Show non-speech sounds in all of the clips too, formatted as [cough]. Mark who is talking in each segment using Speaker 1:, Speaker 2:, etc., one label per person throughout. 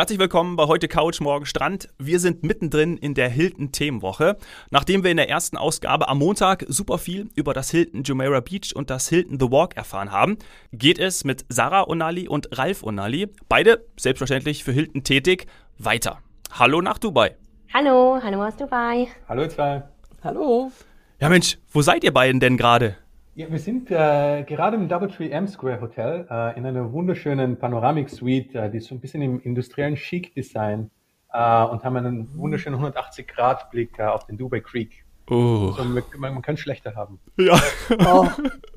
Speaker 1: Herzlich willkommen bei heute Couch, morgen Strand. Wir sind mittendrin in der Hilton Themenwoche. Nachdem wir in der ersten Ausgabe am Montag super viel über das Hilton Jumeirah Beach und das Hilton The Walk erfahren haben, geht es mit Sarah Onali und Ralf Onali, beide selbstverständlich für Hilton tätig, weiter. Hallo nach Dubai.
Speaker 2: Hallo, hallo aus Dubai.
Speaker 3: Hallo zwei.
Speaker 4: Hallo.
Speaker 1: Ja Mensch, wo seid ihr beiden denn gerade?
Speaker 3: Ja, wir sind äh, gerade im Doubletree M Square Hotel äh, in einer wunderschönen Panoramic-Suite, äh, die ist so ein bisschen im industriellen Chic-Design äh, und haben einen wunderschönen 180-Grad-Blick äh, auf den Dubai Creek.
Speaker 1: Oh.
Speaker 3: So, man, man kann schlechter haben.
Speaker 1: Ja.
Speaker 4: Oh. [laughs]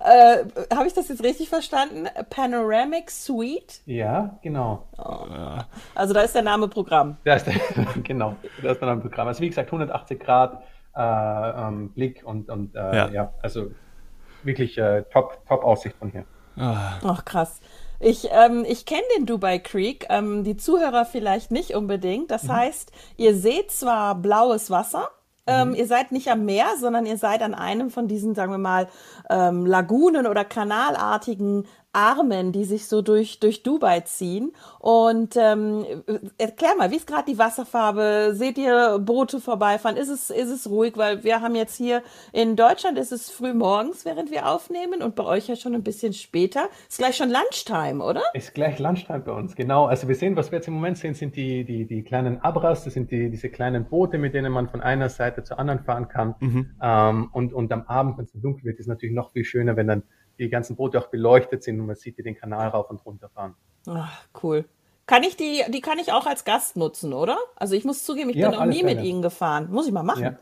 Speaker 4: äh, Habe ich das jetzt richtig verstanden? Panoramic Suite?
Speaker 3: Ja, genau.
Speaker 4: Oh. Also da ist der Name Programm.
Speaker 3: Da ist der, [laughs] genau, da ist der Name Programm. Also wie gesagt, 180 Grad ähm, Blick und, und äh, ja. ja. also wirklich äh, top, top Aussicht von hier.
Speaker 4: Ach, oh, krass. Ich, ähm, ich kenne den Dubai Creek, ähm, die Zuhörer vielleicht nicht unbedingt. Das mhm. heißt, ihr seht zwar blaues Wasser, ähm, mhm. ihr seid nicht am Meer, sondern ihr seid an einem von diesen, sagen wir mal, ähm, Lagunen oder kanalartigen Armen, die sich so durch, durch Dubai ziehen. Und ähm, erklär mal, wie ist gerade die Wasserfarbe? Seht ihr Boote vorbeifahren? Ist es, ist es ruhig? Weil wir haben jetzt hier in Deutschland ist es früh morgens, während wir aufnehmen und bei euch ja schon ein bisschen später. Ist gleich schon Lunchtime, oder?
Speaker 3: Ist gleich Lunchtime bei uns, genau. Also wir sehen, was wir jetzt im Moment sehen, sind die, die, die kleinen Abras, das sind die, diese kleinen Boote, mit denen man von einer Seite zur anderen fahren kann. Mhm. Ähm, und, und am Abend, wenn es dunkel wird, ist es natürlich noch viel schöner, wenn dann die ganzen Boote auch beleuchtet sind und man sieht die den Kanal rauf und runter fahren.
Speaker 4: Ach, cool. Kann ich die, die kann ich auch als Gast nutzen, oder? Also ich muss zugeben, ich ja, bin noch nie Fälle. mit ihnen gefahren. Muss ich mal machen. Ja.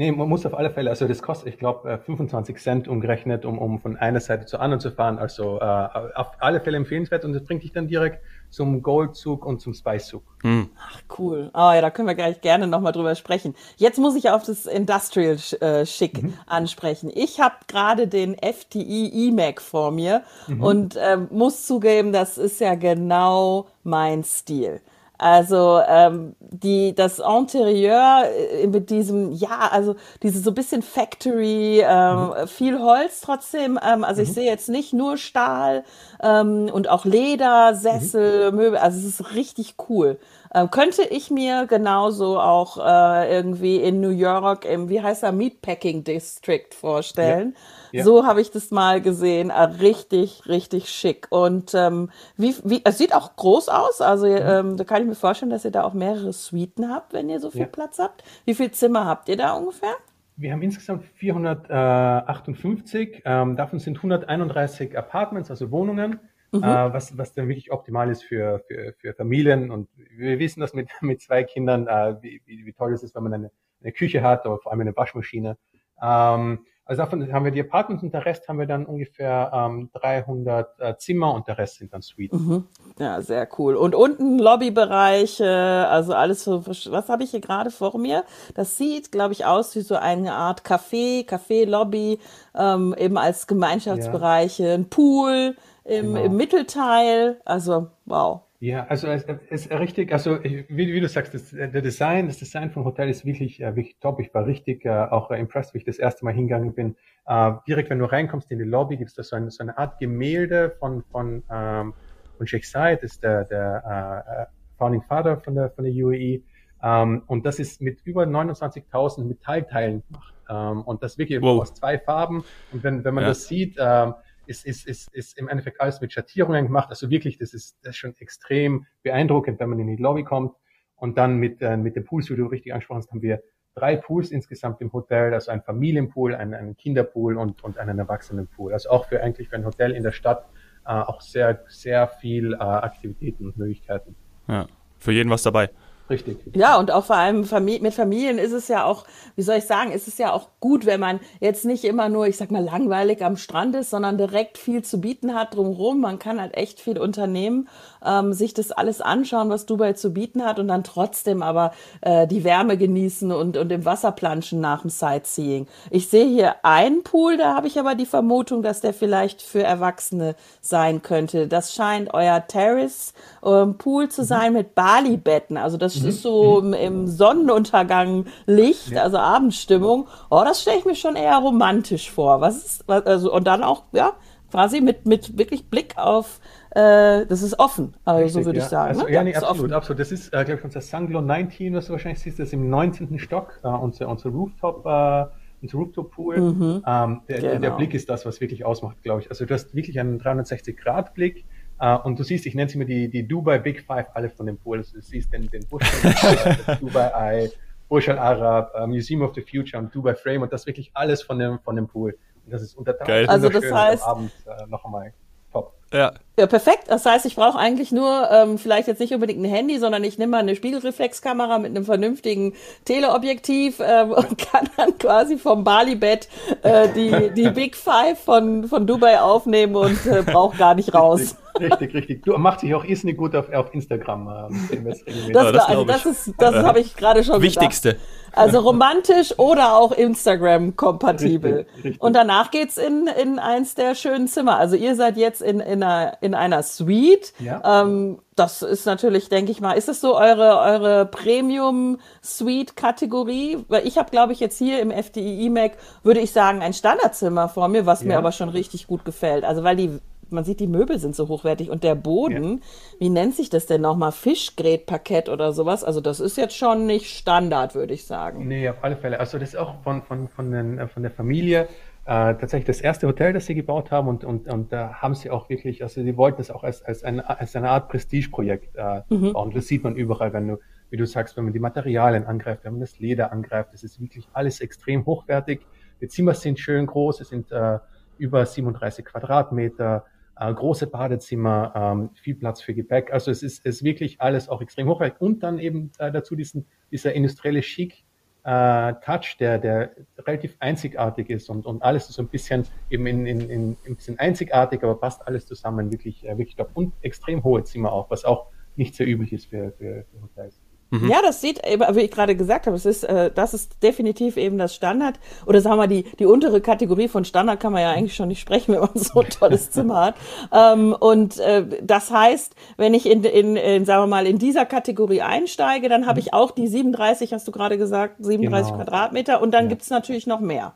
Speaker 3: Nee, man muss auf alle Fälle, also das kostet, ich glaube, 25 Cent umgerechnet, um, um von einer Seite zur anderen zu fahren. Also äh, auf alle Fälle empfehlenswert und das bringt dich dann direkt zum Goldzug und zum Spice-Zug.
Speaker 4: Hm. Ach, cool. Oh ja, da können wir gleich gerne nochmal drüber sprechen. Jetzt muss ich auf das Industrial äh, Schick mhm. ansprechen. Ich habe gerade den FTI E-Mac vor mir mhm. und äh, muss zugeben, das ist ja genau mein Stil. Also ähm, die das Interieur äh, mit diesem ja also diese so bisschen Factory ähm, mhm. viel Holz trotzdem ähm, also mhm. ich sehe jetzt nicht nur Stahl ähm, und auch Leder Sessel mhm. Möbel also es ist richtig cool ähm, könnte ich mir genauso auch äh, irgendwie in New York im wie heißt er Meatpacking District vorstellen. Ja ja. So habe ich das mal gesehen. Äh, richtig, richtig schick. Und ähm, wie, wie, es sieht auch groß aus. Also mhm. ähm, da kann ich mir vorstellen, dass ihr da auch mehrere Suiten habt, wenn ihr so viel ja. Platz habt. Wie viel Zimmer habt ihr da ungefähr?
Speaker 3: Wir haben insgesamt 458. Ähm, davon sind 131 Apartments, also Wohnungen. Mhm. Äh, was, was dann wirklich optimal ist für, für, für Familien. Und wir wissen das mit, [laughs] mit zwei Kindern, äh, wie, wie, wie toll es ist, wenn man eine, eine Küche hat oder vor allem eine Waschmaschine. Ähm, also davon haben wir die Apartments und der Rest haben wir dann ungefähr ähm, 300 äh, Zimmer und der Rest sind dann Suites. Mhm.
Speaker 4: Ja, sehr cool. Und unten Lobbybereiche, also alles so, was habe ich hier gerade vor mir? Das sieht, glaube ich, aus wie so eine Art Café, Café-Lobby, ähm, eben als Gemeinschaftsbereiche, ja. ein Pool im, genau. im Mittelteil. Also, wow.
Speaker 3: Ja, also es ist richtig, also wie, wie du sagst, das, der Design, das Design vom Hotel ist wirklich, äh, wirklich top. Ich war richtig äh, auch äh, impressed, wie ich das erste Mal hingegangen bin. Äh, direkt, wenn du reinkommst in die Lobby, gibt es da so eine, so eine Art Gemälde von von ähm, von Sheikh Said, das ist der, der äh, Founding Father von der von der UAE. Ähm, und das ist mit über 29.000 Metallteilen gemacht. Ähm, und das wirklich wow. aus zwei Farben. Und wenn wenn man ja. das sieht ähm, ist, ist, ist, ist im Endeffekt alles mit Schattierungen gemacht. Also wirklich, das ist, das ist schon extrem beeindruckend, wenn man in die Lobby kommt. Und dann mit, äh, mit dem Pools, wie du richtig angesprochen hast, haben wir drei Pools insgesamt im Hotel, also ein Familienpool, einen, einen Kinderpool und, und einen Erwachsenenpool. Also auch für eigentlich für ein Hotel in der Stadt äh, auch sehr, sehr viel äh, Aktivitäten und Möglichkeiten.
Speaker 1: Ja, für jeden was dabei.
Speaker 3: Richtig.
Speaker 4: Ja, und auch vor allem mit Familien ist es ja auch, wie soll ich sagen, ist es ja auch gut, wenn man jetzt nicht immer nur, ich sag mal, langweilig am Strand ist, sondern direkt viel zu bieten hat drumherum. Man kann halt echt viel unternehmen, ähm, sich das alles anschauen, was Dubai zu bieten hat und dann trotzdem aber äh, die Wärme genießen und, und im Wasser planschen nach dem Sightseeing. Ich sehe hier einen Pool, da habe ich aber die Vermutung, dass der vielleicht für Erwachsene sein könnte. Das scheint euer Terrace ähm, Pool zu mhm. sein mit Bali-Betten. Also das mhm. ist so im, im Sonnenuntergang Licht, also Abendstimmung. Oh, das stelle ich mir schon eher romantisch vor. Was ist, was, also, und dann auch, ja, quasi mit, mit wirklich Blick auf, äh, das ist offen, also Richtig, so würde
Speaker 3: ja.
Speaker 4: ich sagen.
Speaker 3: Also,
Speaker 4: ne?
Speaker 3: Ja, nee, absolut, offen. absolut. Das ist, äh, glaube ich, unser Sanglo 19, was du wahrscheinlich siehst, das ist im 19. Stock, äh, unser, unser Rooftop, äh, unser Rooftop-Pool. Mhm. Ähm, der, genau. der, Blick ist das, was wirklich ausmacht, glaube ich. Also du hast wirklich einen 360-Grad-Blick. Uh, und du siehst, ich nenne es immer die, die Dubai Big Five, alle von dem Pool. Also du siehst den, den Busch, [laughs] Dubai Eye, Burj Al Arab, uh, Museum of the Future und Dubai Frame und das wirklich alles von dem, von dem Pool. Und das ist unter
Speaker 4: Geil. Also das heißt, am Abend
Speaker 3: uh, noch einmal top.
Speaker 4: Ja. Ja, perfekt. Das heißt, ich brauche eigentlich nur ähm, vielleicht jetzt nicht unbedingt ein Handy, sondern ich nehme mal eine Spiegelreflexkamera mit einem vernünftigen Teleobjektiv äh, und [laughs] kann dann quasi vom Bali-Bett äh, die, die [laughs] Big Five von, von Dubai aufnehmen und äh, brauche gar nicht raus.
Speaker 3: Richtig, richtig. Du macht sich auch irrsinnig gut auf, auf Instagram.
Speaker 4: Äh, das, ja, das, also das ist, das habe ich gerade schon
Speaker 1: Wichtigste.
Speaker 4: Gesagt. Also romantisch oder auch Instagram-kompatibel. Und danach geht's in, in eins der schönen Zimmer. Also ihr seid jetzt in, in, einer, in einer Suite. Ja. Ähm, das ist natürlich, denke ich mal, ist es so eure, eure Premium-Suite-Kategorie? Weil ich habe, glaube ich, jetzt hier im FDI E-Mac, würde ich sagen, ein Standardzimmer vor mir, was ja. mir aber schon richtig gut gefällt. Also weil die man sieht, die Möbel sind so hochwertig und der Boden, ja. wie nennt sich das denn nochmal? Fischgrätparkett oder sowas? Also das ist jetzt schon nicht Standard, würde ich sagen.
Speaker 3: Nee, auf alle Fälle. Also das ist auch von, von, von, den, äh, von der Familie äh, tatsächlich das erste Hotel, das sie gebaut haben und, und, und da haben sie auch wirklich, also sie wollten es auch als, als, eine, als eine Art Prestigeprojekt äh, mhm. bauen. Das sieht man überall, wenn du, wie du sagst, wenn man die Materialien angreift, wenn man das Leder angreift, das ist wirklich alles extrem hochwertig. Die Zimmer sind schön groß, es sind äh, über 37 Quadratmeter, äh, große Badezimmer, ähm, viel Platz für Gepäck. Also es ist, ist wirklich alles auch extrem hochwertig. Und dann eben äh, dazu diesen, dieser industrielle Chic äh, Touch, der, der relativ einzigartig ist und, und alles so ein bisschen eben in, in, in, ein bisschen einzigartig, aber passt alles zusammen wirklich, äh, wirklich top. Und extrem hohe Zimmer auch, was auch nicht sehr üblich ist für, für, für Hotels.
Speaker 4: Mhm. Ja, das sieht, wie ich gerade gesagt habe, es ist, äh, das ist definitiv eben das Standard. Oder sagen wir, die, die untere Kategorie von Standard kann man ja eigentlich schon nicht sprechen, [laughs] wenn man so ein tolles Zimmer hat. Ähm, und äh, das heißt, wenn ich in, in, in, sagen wir mal, in dieser Kategorie einsteige, dann habe mhm. ich auch die 37, hast du gerade gesagt, 37 genau. Quadratmeter und dann ja. gibt's natürlich noch mehr.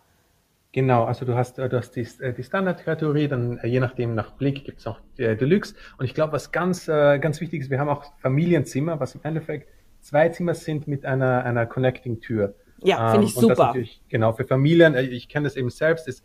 Speaker 3: Genau, also du hast, äh, du hast die, äh, die Standardkategorie, dann äh, je nachdem nach Blick gibt's auch äh, Deluxe. Und ich glaube, was ganz, äh, ganz wichtig ist, wir haben auch Familienzimmer, was im Endeffekt zwei Zimmer sind mit einer, einer Connecting-Tür.
Speaker 4: Ja, finde ich ähm, super.
Speaker 3: genau, für Familien, äh, ich kenne das eben selbst, ist,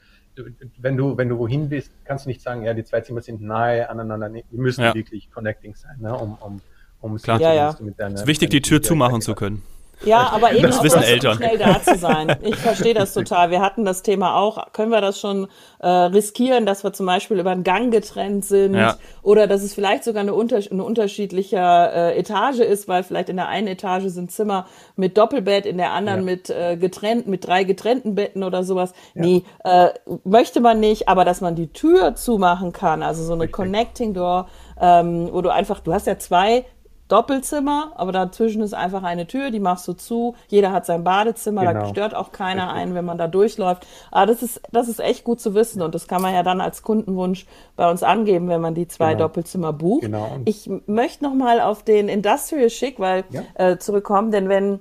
Speaker 3: wenn du, wenn du wohin bist, kannst du nicht sagen, ja, die zwei Zimmer sind nahe aneinander, die müssen ja. wirklich connecting sein, ne, um, um, um
Speaker 1: Klar. Ja, ja. Mit deiner, es ist wichtig, die Tür zumachen zu können.
Speaker 4: Ja, aber eben
Speaker 1: das wissen Eltern.
Speaker 4: schnell da zu sein. Ich verstehe das [laughs] total. Wir hatten das Thema auch. Können wir das schon äh, riskieren, dass wir zum Beispiel über einen Gang getrennt sind ja. oder dass es vielleicht sogar eine, unter eine unterschiedliche äh, Etage ist, weil vielleicht in der einen Etage sind Zimmer mit Doppelbett, in der anderen ja. mit äh, getrennt, mit drei getrennten Betten oder sowas. Ja. Nee, äh, möchte man nicht, aber dass man die Tür zumachen kann, also so eine Richtig. Connecting Door, ähm, wo du einfach, du hast ja zwei Doppelzimmer, aber dazwischen ist einfach eine Tür, die machst du zu. Jeder hat sein Badezimmer, genau. da stört auch keiner Richtig. ein, wenn man da durchläuft. Aber das ist, das ist echt gut zu wissen und das kann man ja dann als Kundenwunsch bei uns angeben, wenn man die zwei genau. Doppelzimmer bucht. Genau. Ich möchte nochmal auf den Industrial Chic, weil ja. äh, zurückkommen, denn wenn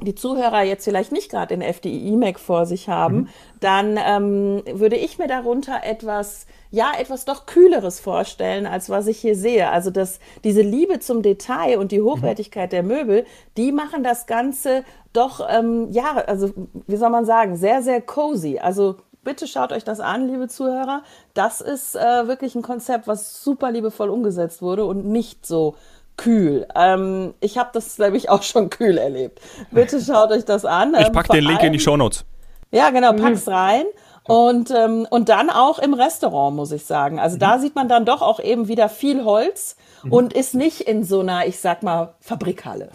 Speaker 4: die Zuhörer jetzt vielleicht nicht gerade den FDI E-Mac vor sich haben, mhm. dann ähm, würde ich mir darunter etwas, ja, etwas doch Kühleres vorstellen, als was ich hier sehe. Also dass diese Liebe zum Detail und die mhm. Hochwertigkeit mhm. der Möbel, die machen das Ganze doch, ähm, ja, also wie soll man sagen, sehr, sehr cozy. Also bitte schaut euch das an, liebe Zuhörer. Das ist äh, wirklich ein Konzept, was super liebevoll umgesetzt wurde und nicht so kühl. Ähm, ich habe das, glaube ich, [laughs] auch schon kühl erlebt. Bitte schaut euch das an.
Speaker 1: Ich pack ähm, den Link allem, in die Show Notes.
Speaker 4: Ja, genau, pack's rein. Und, ähm, und dann auch im Restaurant, muss ich sagen. Also mhm. da sieht man dann doch auch eben wieder viel Holz mhm. und ist nicht in so einer, ich sag mal, Fabrikhalle.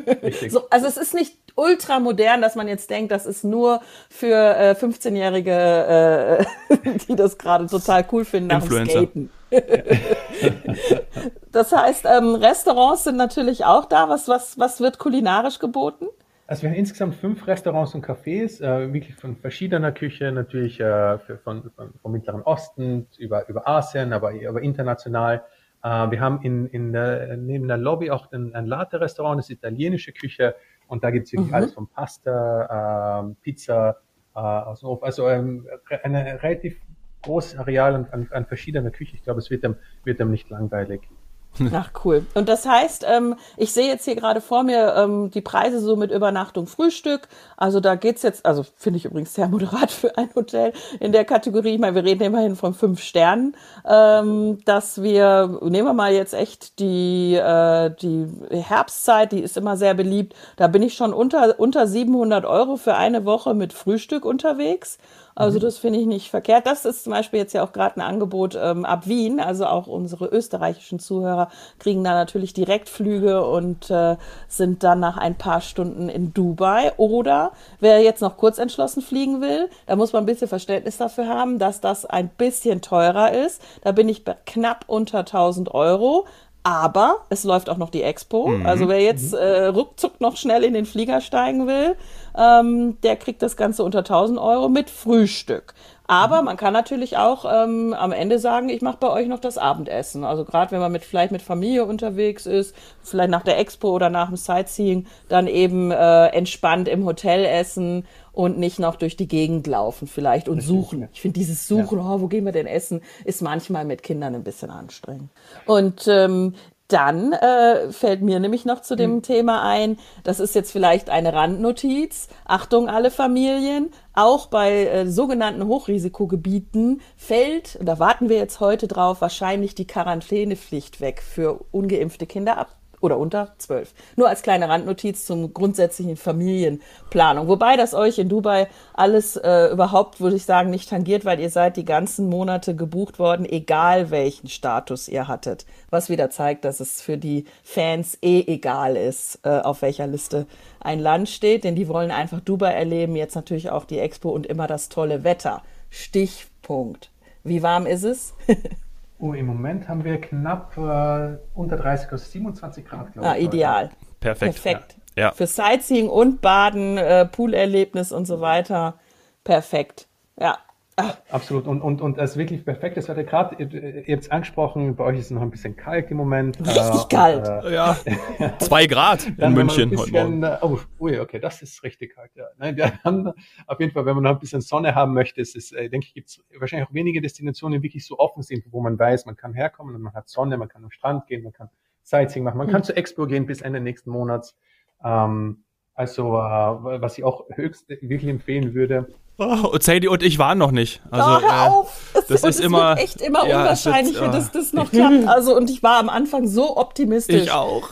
Speaker 4: [laughs] so, also es ist nicht ultra modern, dass man jetzt denkt, das ist nur für äh, 15-Jährige, äh, [laughs] die das gerade total cool finden nach dem Skaten. Das heißt, ähm, Restaurants sind natürlich auch da. Was, was, was wird kulinarisch geboten?
Speaker 3: Also wir haben insgesamt fünf Restaurants und Cafés, äh, wirklich von verschiedener Küche, natürlich äh, für, von, von, vom Mittleren Osten über, über Asien, aber, aber international. Äh, wir haben in, in der, neben der Lobby auch ein, ein Latte-Restaurant, das ist italienische Küche und da gibt es wirklich mhm. alles von Pasta, ähm, Pizza äh, aus dem Hof. Also ähm, eine relativ großes Areal und an, an verschiedener Küche. Ich glaube, es wird dem, wird dem nicht langweilig. [laughs]
Speaker 4: Ach cool. Und das heißt, ähm, ich sehe jetzt hier gerade vor mir ähm, die Preise so mit Übernachtung, Frühstück. Also da geht's jetzt, also finde ich übrigens sehr [laughs] moderat für ein Hotel in der Kategorie. Ich meine, wir reden immerhin von fünf Sternen, ähm, dass wir, nehmen wir mal jetzt echt die, äh, die Herbstzeit, die ist immer sehr beliebt. Da bin ich schon unter, unter 700 Euro für eine Woche mit Frühstück unterwegs. Also mhm. das finde ich nicht verkehrt. Das ist zum Beispiel jetzt ja auch gerade ein Angebot ähm, ab Wien. Also auch unsere österreichischen Zuhörer kriegen da natürlich Direktflüge und äh, sind dann nach ein paar Stunden in Dubai. Oder wer jetzt noch kurz entschlossen fliegen will, da muss man ein bisschen Verständnis dafür haben, dass das ein bisschen teurer ist. Da bin ich bei knapp unter 1000 Euro. Aber es läuft auch noch die Expo. Mhm. Also wer jetzt mhm. äh, ruckzuck noch schnell in den Flieger steigen will, ähm, der kriegt das Ganze unter 1000 Euro mit Frühstück. Aber man kann natürlich auch ähm, am Ende sagen, ich mache bei euch noch das Abendessen. Also gerade wenn man mit vielleicht mit Familie unterwegs ist, vielleicht nach der Expo oder nach dem Sightseeing, dann eben äh, entspannt im Hotel essen und nicht noch durch die Gegend laufen vielleicht und suchen. Ich finde dieses Suchen, ja. oh, wo gehen wir denn essen, ist manchmal mit Kindern ein bisschen anstrengend. Und ähm, dann äh, fällt mir nämlich noch zu dem mhm. Thema ein, das ist jetzt vielleicht eine Randnotiz. Achtung, alle Familien, auch bei äh, sogenannten Hochrisikogebieten fällt, da warten wir jetzt heute drauf, wahrscheinlich die Quarantänepflicht weg für ungeimpfte Kinder ab oder unter zwölf. Nur als kleine Randnotiz zum grundsätzlichen Familienplanung. Wobei das euch in Dubai alles äh, überhaupt, würde ich sagen, nicht tangiert, weil ihr seid die ganzen Monate gebucht worden, egal welchen Status ihr hattet. Was wieder zeigt, dass es für die Fans eh egal ist, äh, auf welcher Liste ein Land steht, denn die wollen einfach Dubai erleben, jetzt natürlich auch die Expo und immer das tolle Wetter. Stichpunkt. Wie warm ist es? [laughs]
Speaker 3: Oh, im Moment haben wir knapp äh, unter 30, also 27 Grad,
Speaker 4: glaube ah, ich. Ideal.
Speaker 1: Perfekt.
Speaker 4: Perfekt. Ja. Für Sightseeing und Baden, äh, Poolerlebnis und so weiter. Perfekt. Ja,
Speaker 3: Absolut. Und, und, und das ist wirklich perfekt. Das hatte gerade, ihr, ihr habt es angesprochen, bei euch ist es noch ein bisschen kalt im Moment.
Speaker 4: Richtig äh, kalt.
Speaker 1: Äh, ja. [laughs] Zwei Grad in München
Speaker 3: bisschen, heute Morgen. Oh, ui, okay, das ist richtig kalt. Ja. Nein, wir [laughs] haben auf jeden Fall, wenn man noch ein bisschen Sonne haben möchte, ist es, äh, denke ich, gibt es wahrscheinlich auch wenige Destinationen, die wirklich so offen sind, wo man weiß, man kann herkommen und man hat Sonne, man kann am Strand gehen, man kann Sightseeing machen, man mhm. kann zur Expo gehen bis Ende nächsten Monats. Ähm, also, äh, was ich auch höchst wirklich empfehlen würde,
Speaker 1: Oh, und Sadie und ich waren noch nicht. Also,
Speaker 4: oh, hör auf. Es, das ist immer
Speaker 1: echt
Speaker 4: immer ja, unwahrscheinlicher, wird, dass das noch klappt. [laughs] Also und ich war am Anfang so optimistisch.
Speaker 1: Ich auch.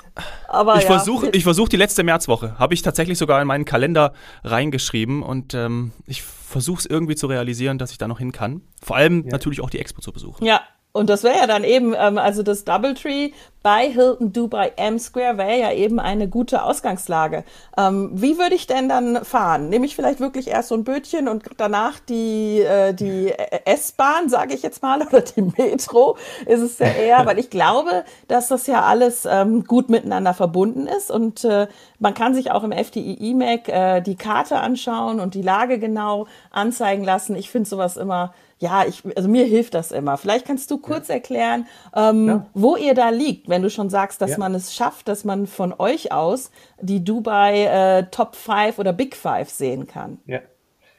Speaker 1: Aber ich ja. versuche, ich versuche die letzte Märzwoche. Habe ich tatsächlich sogar in meinen Kalender reingeschrieben und ähm, ich versuche es irgendwie zu realisieren, dass ich da noch hin kann. Vor allem ja. natürlich auch die Expo zu besuchen.
Speaker 4: Ja, und das wäre ja dann eben, ähm, also das Doubletree bei Hilton Dubai M Square wäre ja eben eine gute Ausgangslage. Ähm, wie würde ich denn dann fahren? Nehme ich vielleicht wirklich erst so ein Bötchen und danach die, äh, die S-Bahn, sage ich jetzt mal, [laughs] oder die Metro ist es ja eher, weil ich glaube, dass das ja alles ähm, gut miteinander verbunden ist und äh, man kann sich auch im FDI E-Mac äh, die Karte anschauen und die Lage genau anzeigen lassen. Ich finde sowas immer ja, ich, also mir hilft das immer. Vielleicht kannst du kurz ja. erklären, ähm, ja. wo ihr da liegt, wenn du schon sagst, dass ja. man es schafft, dass man von euch aus die Dubai äh, Top 5 oder Big 5 sehen kann.
Speaker 3: Ja.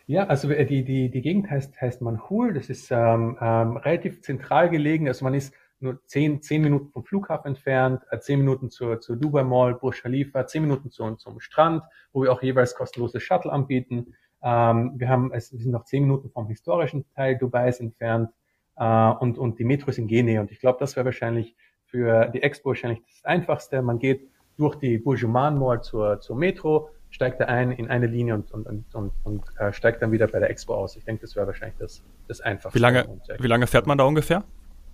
Speaker 3: Ja, also äh, die, die, die Gegend heißt, heißt Manhul. Das ist ähm, ähm, relativ zentral gelegen. Also man ist nur zehn, zehn Minuten vom Flughafen entfernt, äh, zehn Minuten zur, zur Dubai Mall, Burj Khalifa, zehn Minuten zu, zum Strand, wo wir auch jeweils kostenlose Shuttle anbieten. Ähm, wir haben, es wir sind noch zehn Minuten vom historischen Teil Dubais entfernt äh, und, und die Metro ist in Gene. Und ich glaube, das wäre wahrscheinlich für die Expo wahrscheinlich das Einfachste. Man geht durch die Burjuman Mall zur, zur Metro, steigt da ein in eine Linie und, und, und, und, und äh, steigt dann wieder bei der Expo aus. Ich denke, das wäre wahrscheinlich das, das Einfachste.
Speaker 1: Wie lange, wie lange fährt man da ungefähr?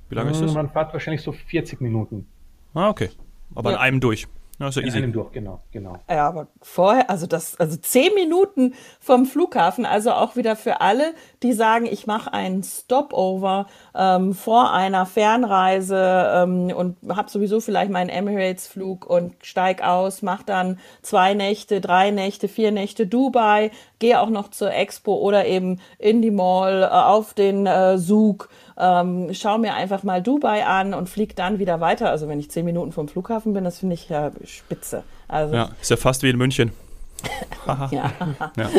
Speaker 3: Wie lange ist das? Man fährt wahrscheinlich so 40 Minuten.
Speaker 1: Ah, okay. Aber ja. in einem durch.
Speaker 3: Ja, so easy. durch, genau, genau.
Speaker 4: Ja, aber vorher, also das, also zehn Minuten vom Flughafen, also auch wieder für alle, die sagen, ich mache einen Stopover ähm, vor einer Fernreise ähm, und habe sowieso vielleicht meinen Emirates-Flug und steig aus, mach dann zwei Nächte, drei Nächte, vier Nächte Dubai, gehe auch noch zur Expo oder eben in die Mall, äh, auf den äh, Zug ähm, schau mir einfach mal Dubai an und flieg dann wieder weiter. Also wenn ich zehn Minuten vom Flughafen bin, das finde ich ja spitze. Also,
Speaker 1: ja, ist ja fast wie in München. [laughs]
Speaker 4: ja. ja.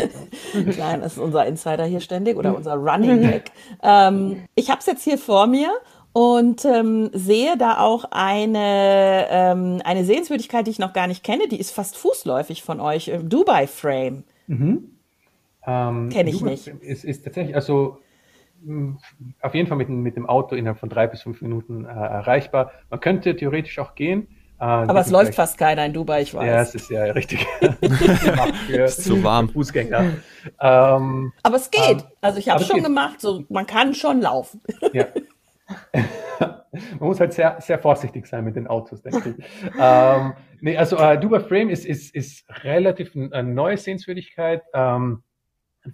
Speaker 4: Nein, das ist unser Insider hier ständig oder unser Running Gag. Ähm, ich habe es jetzt hier vor mir und ähm, sehe da auch eine, ähm, eine Sehenswürdigkeit, die ich noch gar nicht kenne. Die ist fast fußläufig von euch. Ähm, Dubai Frame. Mhm.
Speaker 3: Ähm, kenne ich Dubai nicht. Ist, ist tatsächlich, also auf jeden Fall mit, mit dem Auto innerhalb von drei bis fünf Minuten äh, erreichbar. Man könnte theoretisch auch gehen.
Speaker 4: Äh, Aber es läuft fast keiner in Dubai, ich weiß.
Speaker 3: Ja, es ist ja richtig. [laughs]
Speaker 1: für, ist zu warm.
Speaker 3: Fußgänger.
Speaker 4: Ähm, aber es geht. Ähm, also ich habe es schon geht. gemacht. So, man kann schon laufen. [laughs] Ja. [laughs]
Speaker 3: Man muss halt sehr, sehr vorsichtig sein mit den Autos, denke ich. ähm, nee, also äh, Dubai Frame ist, ist, ist relativ eine neue Sehenswürdigkeit. Ähm,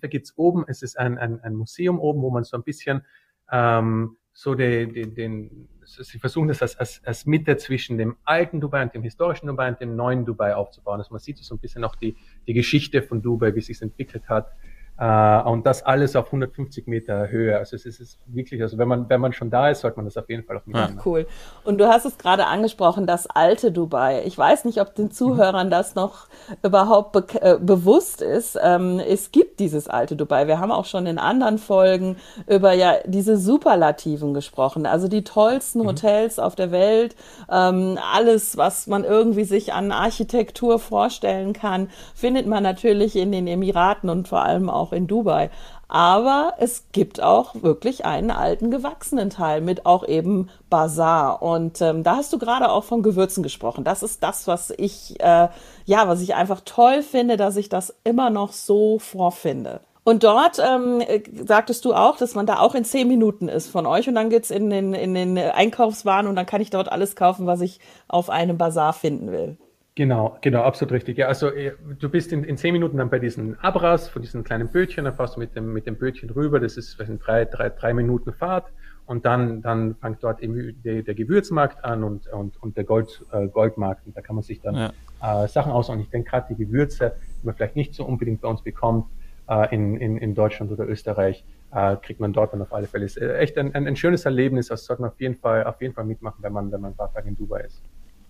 Speaker 3: da gibt's oben, es ist ein, ein, ein Museum oben, wo man so ein bisschen ähm, so den, den, den sie versuchen das als, als, als Mitte zwischen dem alten Dubai und dem historischen Dubai und dem neuen Dubai aufzubauen. Also man sieht so ein bisschen auch die, die Geschichte von Dubai, wie es sich entwickelt hat. Uh, und das alles auf 150 Meter Höhe. Also es ist, wirklich, also wenn man, wenn man schon da ist, sollte man das auf jeden Fall auch
Speaker 4: mitnehmen. Ach, cool. Und du hast es gerade angesprochen, das alte Dubai. Ich weiß nicht, ob den Zuhörern das noch überhaupt be äh, bewusst ist. Ähm, es gibt dieses alte Dubai. Wir haben auch schon in anderen Folgen über ja diese Superlativen gesprochen. Also die tollsten mhm. Hotels auf der Welt. Ähm, alles, was man irgendwie sich an Architektur vorstellen kann, findet man natürlich in den Emiraten und vor allem auch auch in Dubai. Aber es gibt auch wirklich einen alten gewachsenen Teil mit auch eben Bazar. Und ähm, da hast du gerade auch von Gewürzen gesprochen. Das ist das, was ich, äh, ja, was ich einfach toll finde, dass ich das immer noch so vorfinde. Und dort ähm, sagtest du auch, dass man da auch in zehn Minuten ist von euch und dann geht's in den, in den Einkaufswagen und dann kann ich dort alles kaufen, was ich auf einem Bazar finden will.
Speaker 3: Genau, genau, absolut richtig. Ja, also äh, du bist in, in zehn Minuten dann bei diesen Abras von diesen kleinen Bötchen, dann fährst du mit dem, mit dem Bötchen rüber, das ist weiß nicht, drei, drei, drei Minuten Fahrt und dann, dann fängt dort eben der, der Gewürzmarkt an und, und, und der Gold, äh, Goldmarkt und da kann man sich dann ja. äh, Sachen aus und ich denke gerade die Gewürze, die man vielleicht nicht so unbedingt bei uns bekommt, äh, in, in, in Deutschland oder Österreich, äh, kriegt man dort dann auf alle Fälle. Ist echt ein, ein, ein schönes Erlebnis, das sollte man auf jeden Fall, auf jeden Fall mitmachen, wenn man, wenn man ein paar Tage in Dubai ist.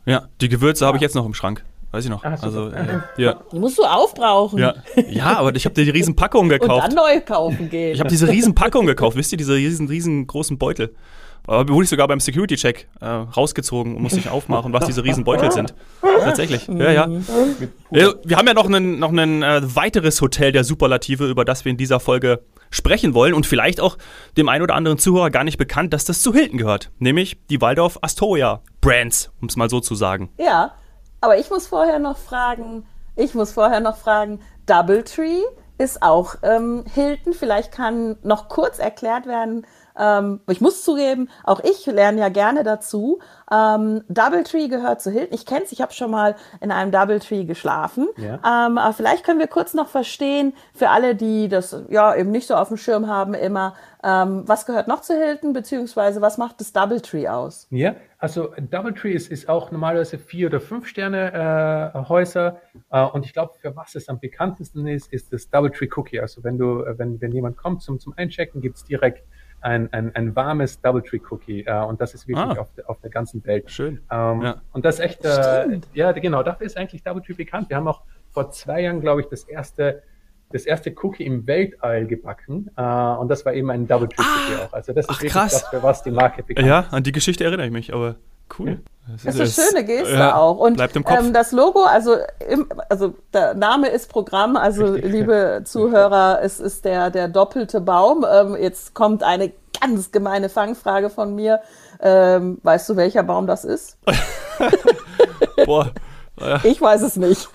Speaker 1: Ja, die Gewürze ja. habe ich jetzt noch im Schrank. Weiß ich noch. Ah, also,
Speaker 4: äh, [laughs] ja. Die musst du aufbrauchen.
Speaker 1: Ja, ja aber ich habe dir die riesen Packung [laughs] gekauft.
Speaker 4: Und dann neu kaufen gehen.
Speaker 1: Ich habe diese riesen Packung gekauft. Wisst ihr, diese riesen, riesengroßen Beutel. Aber wurde ich sogar beim Security-Check äh, rausgezogen und musste ich aufmachen, was diese riesen Beutel sind. Tatsächlich. Ja, ja. Wir haben ja noch ein noch einen, äh, weiteres Hotel der Superlative, über das wir in dieser Folge sprechen wollen und vielleicht auch dem einen oder anderen Zuhörer gar nicht bekannt, dass das zu Hilton gehört. Nämlich die Waldorf Astoria Brands, um es mal so zu sagen.
Speaker 4: Ja, aber ich muss vorher noch fragen, ich muss vorher noch fragen, Doubletree ist auch ähm, Hilton. Vielleicht kann noch kurz erklärt werden, ähm, ich muss zugeben, auch ich lerne ja gerne dazu. Ähm, Doubletree gehört zu Hilton. Ich kenne es, ich habe schon mal in einem Doubletree geschlafen. Ja. Ähm, aber vielleicht können wir kurz noch verstehen, für alle, die das ja eben nicht so auf dem Schirm haben, immer, ähm, was gehört noch zu Hilton, beziehungsweise was macht das Doubletree aus?
Speaker 3: Ja, also Doubletree ist, ist auch normalerweise vier oder fünf Sterne äh, Häuser. Äh, und ich glaube, für was es am bekanntesten ist, ist das Doubletree Cookie. Also wenn du, wenn, wenn jemand kommt zum, zum Einchecken, gibt's direkt ein, ein, ein warmes Doubletree Cookie äh, und das ist wirklich ah, auf, der, auf der ganzen Welt.
Speaker 1: Schön.
Speaker 3: Ähm, ja. Und das ist echt, äh, ja genau, dafür ist eigentlich Doubletree bekannt. Wir haben auch vor zwei Jahren, glaube ich, das erste das erste Cookie im Weltall gebacken äh, und das war eben ein Double Tree Cookie ah, auch. Also das ist ach, wirklich krass. das, für was die Marke
Speaker 1: bekannt Ja, an die Geschichte erinnere ich mich, aber cool.
Speaker 4: Das ist eine schöne Geste ja, auch. Und ähm, das Logo, also, im, also der Name ist Programm, also [laughs] liebe Zuhörer, es ist der, der doppelte Baum. Ähm, jetzt kommt eine ganz gemeine Fangfrage von mir. Ähm, weißt du, welcher Baum das ist? [laughs] Boah. [laughs] Ja. Ich weiß es nicht.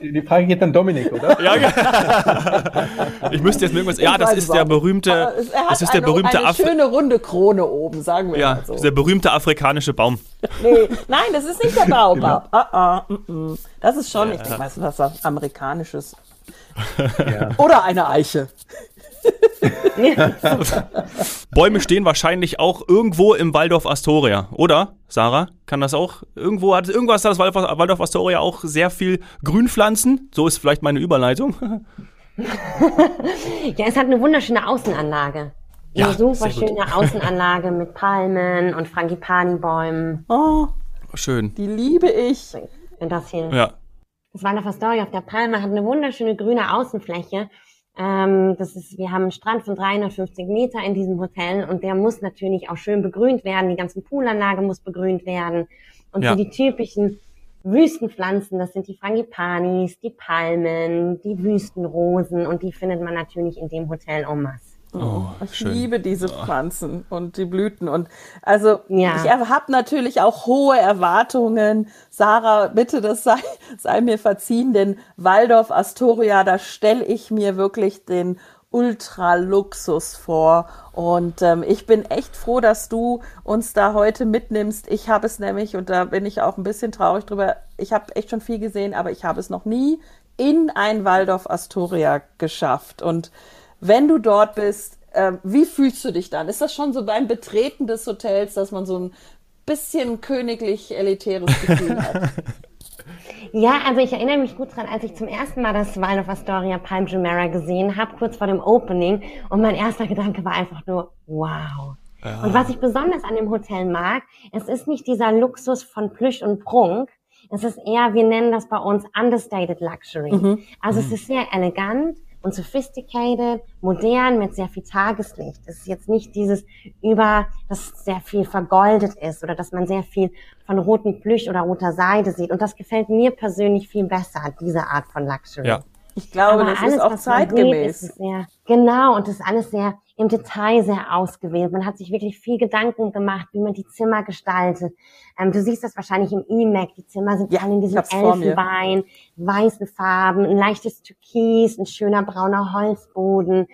Speaker 3: Die, Frage geht an Dominik, oder? Ja, [laughs]
Speaker 1: ich müsste jetzt irgendwas. Ja, das ist der berühmte. das ist der berühmte
Speaker 4: eine schöne runde Krone oben, sagen wir
Speaker 1: ja, mal so. Das ist der berühmte afrikanische Baum.
Speaker 4: Nee, nein, das ist nicht der Baobab. Genau. Ah, ah, mm, mm. Das ist schon, ja. ich weiß nicht, was amerikanisches. Ja. Oder eine Eiche. [laughs]
Speaker 1: Bäume stehen wahrscheinlich auch irgendwo im Waldorf Astoria, oder? Sarah, kann das auch irgendwo hat irgendwas das Waldorf Astoria auch sehr viel Grünpflanzen? So ist vielleicht meine Überleitung. [laughs]
Speaker 2: ja, es hat eine wunderschöne Außenanlage. Eine ja, super schöne Außenanlage mit Palmen und Frangipani-Bäumen.
Speaker 4: Oh, schön. Die liebe ich.
Speaker 2: Wenn das hier
Speaker 1: ja.
Speaker 2: das Waldorf Astoria auf der Palme hat eine wunderschöne grüne Außenfläche. Ähm, das ist, wir haben einen Strand von 350 Meter in diesem Hotel und der muss natürlich auch schön begrünt werden. Die ganze Poolanlage muss begrünt werden. Und ja. für die typischen Wüstenpflanzen, das sind die Frangipanis, die Palmen, die Wüstenrosen und die findet man natürlich in dem Hotel en masse.
Speaker 4: Oh, ich schön. liebe diese Pflanzen und die Blüten. Und also ja. ich habe natürlich auch hohe Erwartungen. Sarah, bitte, das sei, [laughs] sei mir verziehen, denn Waldorf Astoria, da stelle ich mir wirklich den Ultraluxus vor. Und ähm, ich bin echt froh, dass du uns da heute mitnimmst. Ich habe es nämlich, und da bin ich auch ein bisschen traurig drüber, ich habe echt schon viel gesehen, aber ich habe es noch nie in ein Waldorf Astoria geschafft. Und wenn du dort bist, äh, wie fühlst du dich dann? Ist das schon so beim Betreten des Hotels, dass man so ein bisschen königlich elitäres Gefühl hat? [laughs]
Speaker 2: Ja, also ich erinnere mich gut dran, als ich zum ersten Mal das Waldorf Astoria Palm Jumeirah gesehen habe, kurz vor dem Opening. Und mein erster Gedanke war einfach nur, wow. Ja. Und was ich besonders an dem Hotel mag, es ist nicht dieser Luxus von Plüsch und Prunk. Es ist eher, wir nennen das bei uns understated luxury. Mhm. Also mhm. es ist sehr elegant, und sophisticated, modern mit sehr viel Tageslicht. Es ist jetzt nicht dieses über, dass sehr viel vergoldet ist oder dass man sehr viel von rotem Plüsch oder roter Seide sieht. Und das gefällt mir persönlich viel besser, diese Art von Luxury.
Speaker 4: Ja. Ich glaube, Aber das alles, ist auch zeitgemäß.
Speaker 2: Sieht, sehr, genau, und das ist alles sehr im Detail sehr ausgewählt. Man hat sich wirklich viel Gedanken gemacht, wie man die Zimmer gestaltet. Ähm, du siehst das wahrscheinlich im E-Mac. Die Zimmer sind ja, alle in diesem Elfenbein, weißen Farben, ein leichtes Türkis, ein schöner brauner Holzboden,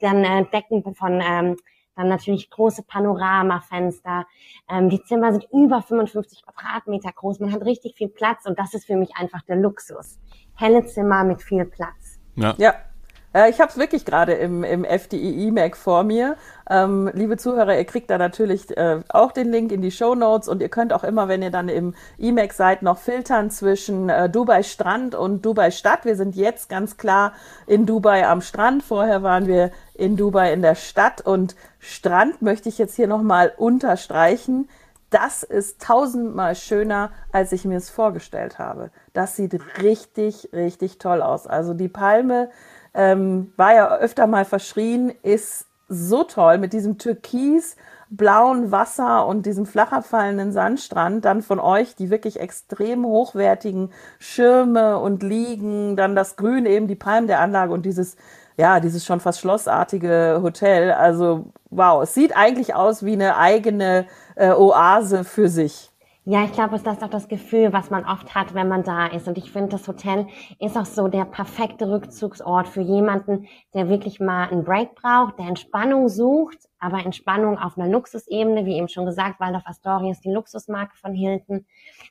Speaker 2: dann äh, Decken von ähm, dann natürlich große Panoramafenster. Ähm, die Zimmer sind über 55 Quadratmeter groß. Man hat richtig viel Platz und das ist für mich einfach der Luxus. Helle Zimmer mit viel Platz.
Speaker 4: Ja, ja äh, ich habe es wirklich gerade im, im FDI E-Mac vor mir. Ähm, liebe Zuhörer, ihr kriegt da natürlich äh, auch den Link in die Show Notes und ihr könnt auch immer, wenn ihr dann im E-Mac seid, noch filtern zwischen äh, Dubai Strand und Dubai Stadt. Wir sind jetzt ganz klar in Dubai am Strand. Vorher waren wir in Dubai in der Stadt und Strand möchte ich jetzt hier nochmal unterstreichen. Das ist tausendmal schöner, als ich mir es vorgestellt habe. Das sieht richtig, richtig toll aus. Also die Palme, ähm, war ja öfter mal verschrien, ist so toll mit diesem türkis blauen Wasser und diesem flacher fallenden Sandstrand, dann von euch die wirklich extrem hochwertigen Schirme und Liegen, dann das Grün eben, die Palmen der Anlage und dieses, ja, dieses schon fast schlossartige Hotel. Also wow, es sieht eigentlich aus wie eine eigene äh, Oase für sich.
Speaker 2: Ja, ich glaube, das ist auch das Gefühl, was man oft hat, wenn man da ist. Und ich finde, das Hotel ist auch so der perfekte Rückzugsort für jemanden, der wirklich mal einen Break braucht, der Entspannung sucht, aber Entspannung auf einer Luxusebene, wie eben schon gesagt, Waldorf Astoria ist die Luxusmarke von Hilton,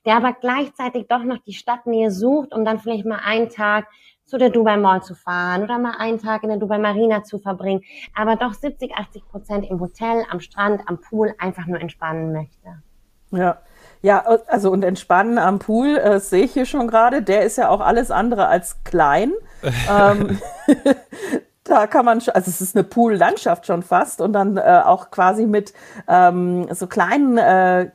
Speaker 2: der aber gleichzeitig doch noch die Stadtnähe sucht, um dann vielleicht mal einen Tag zu der Dubai Mall zu fahren oder mal einen Tag in der Dubai Marina zu verbringen, aber doch 70, 80 Prozent im Hotel, am Strand, am Pool einfach nur entspannen möchte.
Speaker 4: Ja, ja, also und entspannen am Pool äh, sehe ich hier schon gerade. Der ist ja auch alles andere als klein. [laughs] ähm, [laughs] da kann man, also es ist eine Poollandschaft schon fast und dann äh, auch quasi mit ähm, so kleinen äh,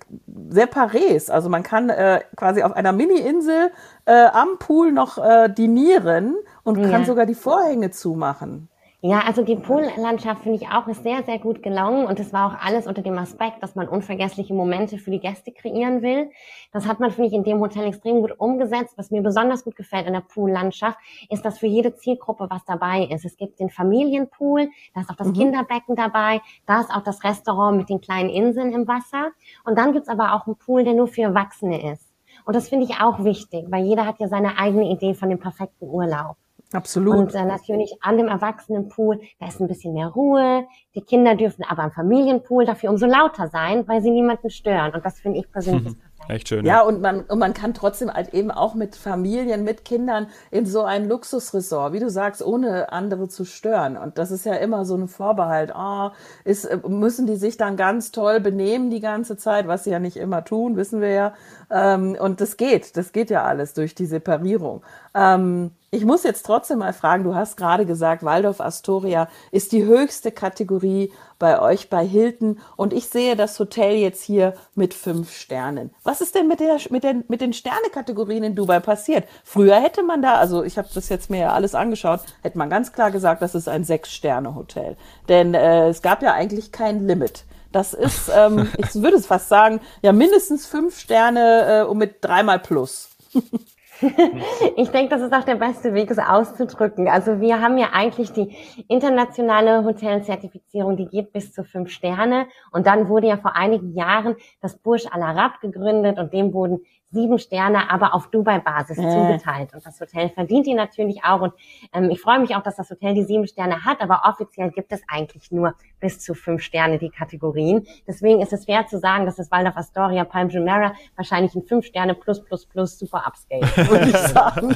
Speaker 4: Separés. Also man kann äh, quasi auf einer Mini-Insel äh, am Pool noch äh, dinieren und ja. kann sogar die Vorhänge zumachen.
Speaker 2: Ja, also die Poollandschaft finde ich auch ist sehr, sehr gut gelungen und es war auch alles unter dem Aspekt, dass man unvergessliche Momente für die Gäste kreieren will. Das hat man, finde ich, in dem Hotel extrem gut umgesetzt. Was mir besonders gut gefällt in der Poollandschaft, ist, dass für jede Zielgruppe was dabei ist. Es gibt den Familienpool, da ist auch das mhm. Kinderbecken dabei, da ist auch das Restaurant mit den kleinen Inseln im Wasser und dann gibt's aber auch einen Pool, der nur für Erwachsene ist. Und das finde ich auch wichtig, weil jeder hat ja seine eigene Idee von dem perfekten Urlaub.
Speaker 4: Absolut.
Speaker 2: Und äh, natürlich an dem Erwachsenenpool, da ist ein bisschen mehr Ruhe. Die Kinder dürfen aber am Familienpool dafür umso lauter sein, weil sie niemanden stören. Und das finde ich persönlich [laughs] mhm.
Speaker 4: Echt schön. Ja, ja, und man, und man kann trotzdem halt eben auch mit Familien, mit Kindern in so ein Luxusresort, wie du sagst, ohne andere zu stören. Und das ist ja immer so ein Vorbehalt. Oh, ist, müssen die sich dann ganz toll benehmen die ganze Zeit, was sie ja nicht immer tun, wissen wir ja. Ähm, und das geht, das geht ja alles durch die Separierung. Ähm, Ich muss jetzt trotzdem mal fragen, du hast gerade gesagt, Waldorf Astoria ist die höchste Kategorie bei euch bei Hilton und ich sehe das Hotel jetzt hier mit fünf Sternen. Was ist denn mit, der, mit, den, mit den Sternekategorien in Dubai passiert? Früher hätte man da, also ich habe das jetzt mir ja alles angeschaut, hätte man ganz klar gesagt, das ist ein Sechs-Sterne-Hotel. Denn äh, es gab ja eigentlich kein Limit. Das ist, ähm, [laughs] ich würde es fast sagen, ja mindestens fünf Sterne äh, und mit dreimal plus. [laughs] [laughs]
Speaker 2: ich denke, das ist auch der beste Weg, es auszudrücken. Also wir haben ja eigentlich die internationale Hotelzertifizierung, die geht bis zu fünf Sterne. Und dann wurde ja vor einigen Jahren das Burj Al Arab gegründet und dem wurden sieben Sterne, aber auf Dubai-Basis äh. zugeteilt. Und das Hotel verdient die natürlich auch. Und ähm, ich freue mich auch, dass das Hotel die sieben Sterne hat, aber offiziell gibt es eigentlich nur bis zu fünf Sterne die Kategorien. Deswegen ist es fair zu sagen, dass das Waldorf Astoria Palm Jumeirah wahrscheinlich ein fünf Sterne plus plus plus super Upscale, würde ich sagen.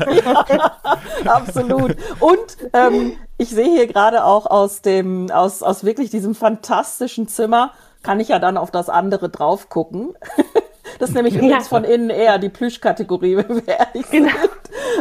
Speaker 4: ja, [laughs] absolut. Und ähm, ich sehe hier gerade auch aus dem, aus, aus wirklich diesem fantastischen Zimmer, kann ich ja dann auf das andere drauf gucken. Das ist nämlich ja. übrigens von innen eher die Plüschkategorie, [laughs] wenn wir ehrlich genau. sind.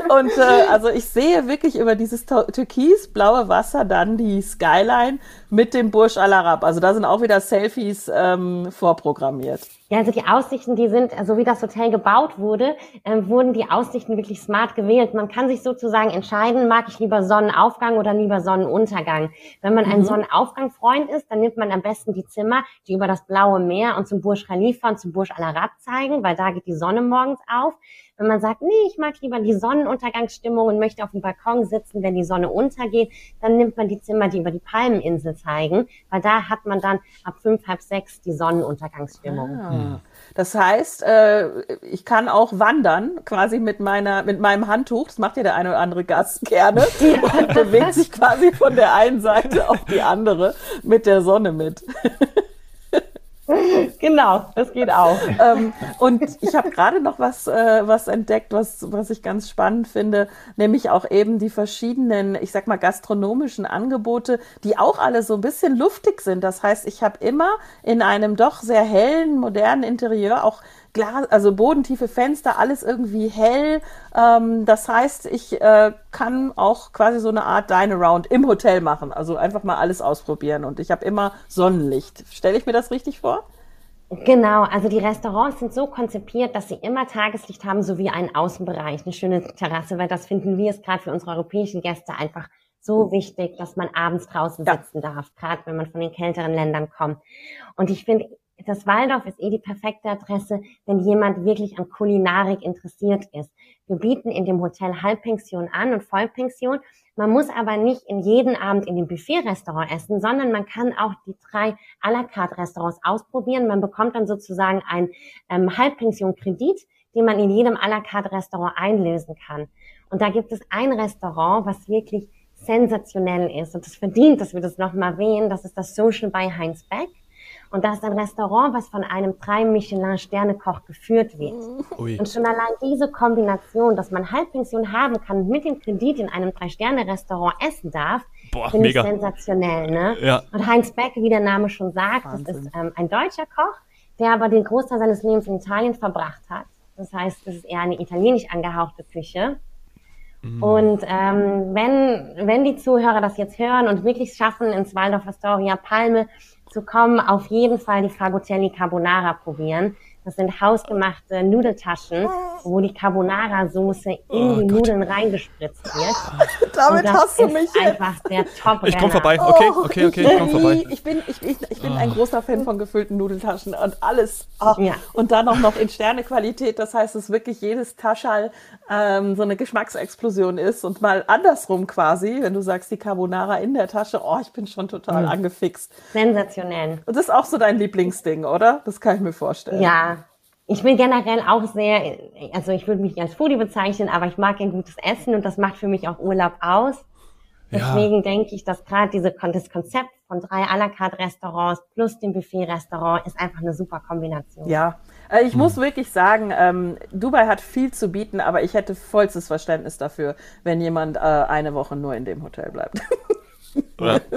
Speaker 4: Und äh, also ich sehe wirklich über dieses türkisblaue Wasser dann die Skyline mit dem Burj Al Arab. Also da sind auch wieder Selfies ähm, vorprogrammiert.
Speaker 2: Ja, also die Aussichten, die sind, so also wie das Hotel gebaut wurde, äh, wurden die Aussichten wirklich smart gewählt. Man kann sich sozusagen entscheiden, mag ich lieber Sonnenaufgang oder lieber Sonnenuntergang. Wenn man mhm. ein Sonnenaufgang-Freund ist, dann nimmt man am besten die Zimmer, die über das blaue Meer und zum Burj Khalifa und zum Burj Al Arab zeigen, weil da geht die Sonne morgens auf. Wenn man sagt, nee, ich mag lieber die Sonnenuntergangsstimmung und möchte auf dem Balkon sitzen, wenn die Sonne untergeht, dann nimmt man die Zimmer, die über die Palmeninsel zeigen, weil da hat man dann ab fünf, halb sechs die Sonnenuntergangsstimmung.
Speaker 4: Ah. Das heißt, äh, ich kann auch wandern, quasi mit meiner, mit meinem Handtuch. Das macht ja der eine oder andere Gast gerne [laughs] und bewegt sich quasi von der einen Seite auf die andere mit der Sonne mit. [laughs]
Speaker 2: genau, das geht auch.
Speaker 4: ähm, und ich habe gerade noch was, äh, was entdeckt, was, was ich ganz spannend finde, nämlich auch eben die verschiedenen, ich sag mal, gastronomischen Angebote, die auch alle so ein bisschen luftig sind. Das heißt, ich habe immer in einem doch sehr hellen, modernen Interieur auch Glas, also bodentiefe Fenster, alles irgendwie hell. Ähm, das heißt, ich äh, kann auch quasi so eine Art Dine Around im Hotel machen. Also einfach mal alles ausprobieren. Und ich habe immer Sonnenlicht. Stelle ich mir das richtig vor?
Speaker 2: Genau, also die Restaurants sind so konzipiert, dass sie immer Tageslicht haben, sowie einen Außenbereich, eine schöne Terrasse, weil das finden wir es gerade für unsere europäischen Gäste einfach so wichtig, dass man abends draußen sitzen ja. darf, gerade wenn man von den kälteren Ländern kommt. Und ich finde, das Waldorf ist eh die perfekte Adresse, wenn jemand wirklich an Kulinarik interessiert ist. Wir bieten in dem Hotel Halbpension an und Vollpension. Man muss aber nicht in jeden Abend in dem Buffet-Restaurant essen, sondern man kann auch die drei à la carte Restaurants ausprobieren. Man bekommt dann sozusagen ein ähm, Halbpension-Kredit, den man in jedem à la carte Restaurant einlösen kann. Und da gibt es ein Restaurant, was wirklich sensationell ist und das verdient, dass wir das nochmal erwähnen. Das ist das Social by Heinz Beck. Und das ist ein Restaurant, was von einem drei Michelin-Sterne-Koch geführt wird. Ui. Und schon allein diese Kombination, dass man Halbpension haben kann und mit dem Kredit in einem Drei-Sterne-Restaurant essen darf, finde ich sensationell. Ne? Ja. Und Heinz Beck, wie der Name schon sagt, Wahnsinn. das ist ähm, ein deutscher Koch, der aber den Großteil seines Lebens in Italien verbracht hat. Das heißt, das ist eher eine italienisch angehauchte Küche. Mhm. Und ähm, wenn, wenn die Zuhörer das jetzt hören und wirklich schaffen, ins Waldorf Astoria Palme zu kommen, auf jeden Fall die Fragotelli Carbonara probieren. Das sind hausgemachte Nudeltaschen, wo die Carbonara-Soße in oh die Gott. Nudeln reingespritzt [laughs] wird.
Speaker 4: Damit hast du mich
Speaker 2: jetzt. einfach der top
Speaker 1: Ich komm vorbei. Okay, okay, okay, ich komm vorbei.
Speaker 4: Ich bin, ich, ich, ich bin oh. ein großer Fan von gefüllten Nudeltaschen und alles. Oh. Ja. Und dann auch noch in Sternequalität. Das heißt, dass wirklich jedes Taschal ähm, so eine Geschmacksexplosion ist und mal andersrum quasi, wenn du sagst, die Carbonara in der Tasche. Oh, ich bin schon total mhm. angefixt.
Speaker 2: Sensationell.
Speaker 4: Und das ist auch so dein Lieblingsding, oder? Das kann ich mir vorstellen.
Speaker 2: Ja, ich bin generell auch sehr, also ich würde mich nicht als Foodie bezeichnen, aber ich mag ein gutes Essen und das macht für mich auch Urlaub aus. Deswegen ja. denke ich, dass gerade diese, das Konzept von drei à la carte Restaurants plus dem Buffet-Restaurant ist einfach eine super Kombination.
Speaker 4: Ja, also ich hm. muss wirklich sagen, ähm, Dubai hat viel zu bieten, aber ich hätte vollstes Verständnis dafür, wenn jemand äh, eine Woche nur in dem Hotel bleibt.
Speaker 2: Ja. [laughs]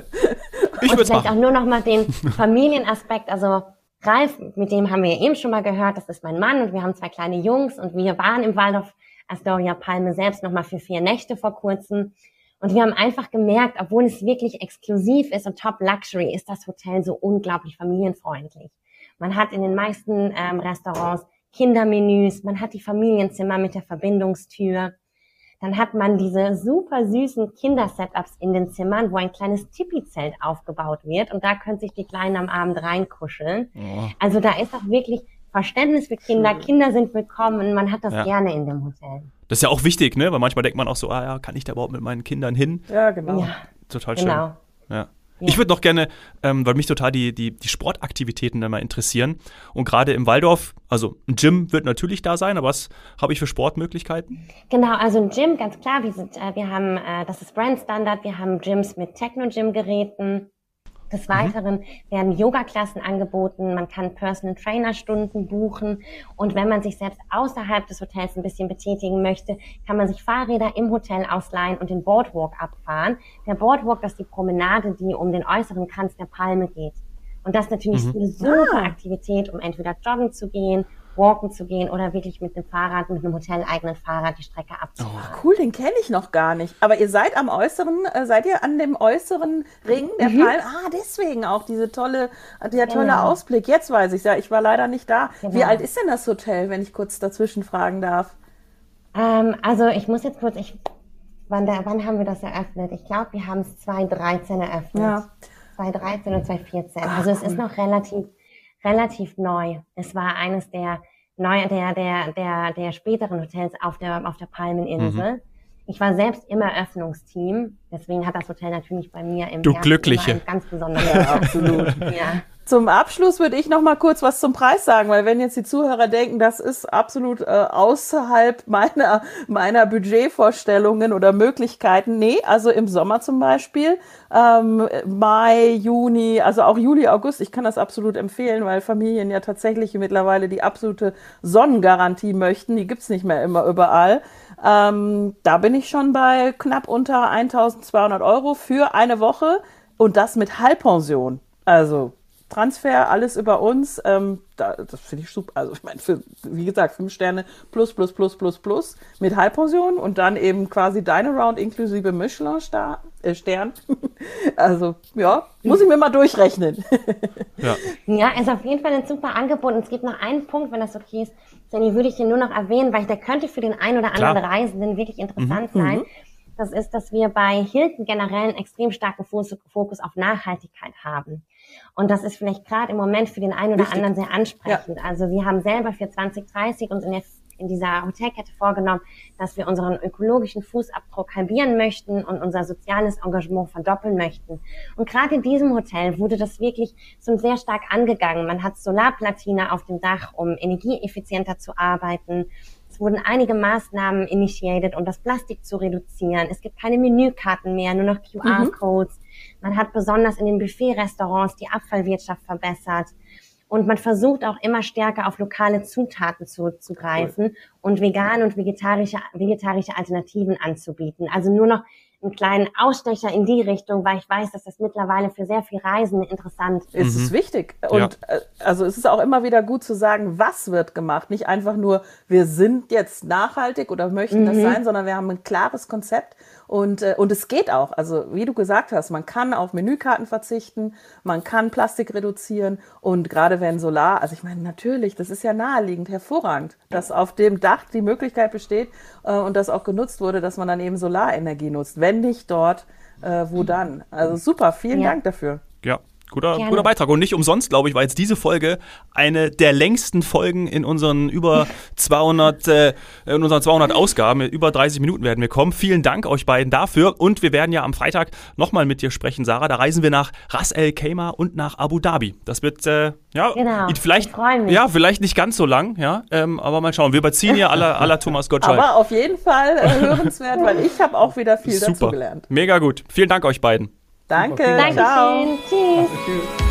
Speaker 2: Ich und vielleicht auch nur noch mal den [laughs] Familienaspekt, also Ralf, mit dem haben wir eben schon mal gehört, das ist mein Mann und wir haben zwei kleine Jungs und wir waren im Waldorf Astoria Palme selbst nochmal für vier Nächte vor kurzem. Und wir haben einfach gemerkt, obwohl es wirklich exklusiv ist und Top Luxury, ist das Hotel so unglaublich familienfreundlich. Man hat in den meisten ähm, Restaurants Kindermenüs, man hat die Familienzimmer mit der Verbindungstür. Dann hat man diese super süßen Kindersetups in den Zimmern, wo ein kleines Tipi-Zelt aufgebaut wird und da können sich die Kleinen am Abend reinkuscheln. Oh. Also da ist auch wirklich Verständnis für Kinder. Schön. Kinder sind willkommen. Man hat das ja. gerne in dem Hotel.
Speaker 1: Das ist ja auch wichtig, ne? Weil manchmal denkt man auch so, ah ja, kann ich da überhaupt mit meinen Kindern hin?
Speaker 4: Ja, genau. Ja.
Speaker 1: Total schön. Genau. Ja. Ja. Ich würde noch gerne, ähm, weil mich total die, die, die Sportaktivitäten immer interessieren. Und gerade im Waldorf, also ein Gym wird natürlich da sein, aber was habe ich für Sportmöglichkeiten?
Speaker 2: Genau, also ein Gym, ganz klar. Wir, sind, äh, wir haben, äh, das ist Brand Standard, wir haben Gyms mit Techno-Gym-Geräten. Des mhm. Weiteren mhm. werden Yoga-Klassen angeboten, man kann Personal Trainer-Stunden buchen und wenn man sich selbst außerhalb des Hotels ein bisschen betätigen möchte, kann man sich Fahrräder im Hotel ausleihen und den Boardwalk abfahren. Der Boardwalk, das ist die Promenade, die um den äußeren Kranz der Palme geht. Und das ist natürlich mhm. eine super ah. Aktivität, um entweder joggen zu gehen walken zu gehen oder wirklich mit dem Fahrrad, mit einem hoteleigenen Fahrrad die Strecke abzufahren.
Speaker 4: Oh, cool, den kenne ich noch gar nicht. Aber ihr seid am äußeren, äh, seid ihr an dem äußeren Ring der mhm. Palme? Ah, deswegen auch diese tolle, der tolle genau. Ausblick. Jetzt weiß ich ja, ich war leider nicht da. Genau. Wie alt ist denn das Hotel, wenn ich kurz dazwischen fragen darf?
Speaker 2: Ähm, also ich muss jetzt kurz, ich, wann, der, wann haben wir das eröffnet? Ich glaube, wir haben es 2013 eröffnet. Ja. 2013 und 2014. Ach, also es ist noch relativ relativ neu. Es war eines der neu, der, der, der, der späteren Hotels auf der, auf der Palmeninsel. Mhm. Ich war selbst im Eröffnungsteam, deswegen hat das Hotel natürlich bei mir im
Speaker 1: du Glückliche.
Speaker 2: ganz besonders. [laughs] Ja, absolut.
Speaker 4: ja. Zum Abschluss würde ich noch mal kurz was zum Preis sagen, weil wenn jetzt die Zuhörer denken, das ist absolut äh, außerhalb [laughs] meiner meiner Budgetvorstellungen oder Möglichkeiten, nee, also im Sommer zum Beispiel, ähm, Mai, Juni, also auch Juli, August, ich kann das absolut empfehlen, weil Familien ja tatsächlich mittlerweile die absolute Sonnengarantie möchten, die gibt's nicht mehr immer überall. Ähm, da bin ich schon bei knapp unter 1.200 Euro für eine Woche und das mit Halbpension. Also Transfer, alles über uns. Ähm, da, das finde ich super. Also ich meine, wie gesagt, fünf Sterne plus, plus, plus, plus, plus mit Halbpension und dann eben quasi Dine Round inklusive Michelin-Stern. Äh, Stern. [laughs] also ja, muss ich mir mal durchrechnen. [laughs]
Speaker 2: ja. ja, ist auf jeden Fall ein super Angebot. Und es gibt noch einen Punkt, wenn das okay ist, Jenny, würde ich hier nur noch erwähnen, weil der könnte für den einen oder anderen Klar. Reisenden wirklich interessant mhm. sein. Mhm. Das ist, dass wir bei Hilton generell einen extrem starken Fokus auf Nachhaltigkeit haben. Und das ist vielleicht gerade im Moment für den einen oder Richtig. anderen sehr ansprechend. Ja. Also wir haben selber für 2030 uns in, der, in dieser Hotelkette vorgenommen, dass wir unseren ökologischen Fußabdruck halbieren möchten und unser soziales Engagement verdoppeln möchten. Und gerade in diesem Hotel wurde das wirklich so sehr stark angegangen. Man hat Solarplatine auf dem Dach, um energieeffizienter zu arbeiten. Es wurden einige Maßnahmen initiiert, um das Plastik zu reduzieren. Es gibt keine Menükarten mehr, nur noch QR-Codes. Mhm. Man hat besonders in den Buffet-Restaurants die Abfallwirtschaft verbessert. Und man versucht auch immer stärker auf lokale Zutaten zurückzugreifen cool. und vegane und vegetarische, vegetarische Alternativen anzubieten. Also nur noch einen kleinen Ausstecher in die Richtung, weil ich weiß, dass das mittlerweile für sehr viel Reisende interessant ist.
Speaker 4: Es ist mhm. wichtig. Und ja. Äh, also es ist auch immer wieder gut zu sagen, was wird gemacht. Nicht einfach nur, wir sind jetzt nachhaltig oder möchten mhm. das sein, sondern wir haben ein klares Konzept und, äh, und es geht auch. Also wie du gesagt hast, man kann auf Menükarten verzichten, man kann Plastik reduzieren und gerade wenn Solar, also ich meine natürlich, das ist ja naheliegend, hervorragend, dass auf dem Dach die Möglichkeit besteht äh, und das auch genutzt wurde, dass man dann eben Solarenergie nutzt. Wenn nicht dort, äh, wo dann? Also super, vielen ja. Dank dafür.
Speaker 1: Ja, Guter, guter Beitrag. Und nicht umsonst, glaube ich, war jetzt diese Folge eine der längsten Folgen in unseren über [laughs] 200, äh, in unseren 200 Ausgaben. Über 30 Minuten werden wir kommen. Vielen Dank euch beiden dafür. Und wir werden ja am Freitag nochmal mit dir sprechen, Sarah. Da reisen wir nach Ras El Khaimah und nach Abu Dhabi. Das wird, äh, ja,
Speaker 2: genau.
Speaker 1: vielleicht, ja, vielleicht nicht ganz so lang, ja, ähm, aber mal schauen. Wir überziehen ja aller, aller Thomas Gottschalk.
Speaker 4: Aber auf jeden Fall äh, hörenswert, weil ich habe auch wieder viel
Speaker 1: Super.
Speaker 4: dazu gelernt.
Speaker 1: Mega gut. Vielen Dank euch beiden.
Speaker 4: Danke.
Speaker 2: Danke. Ciao. Tschüss.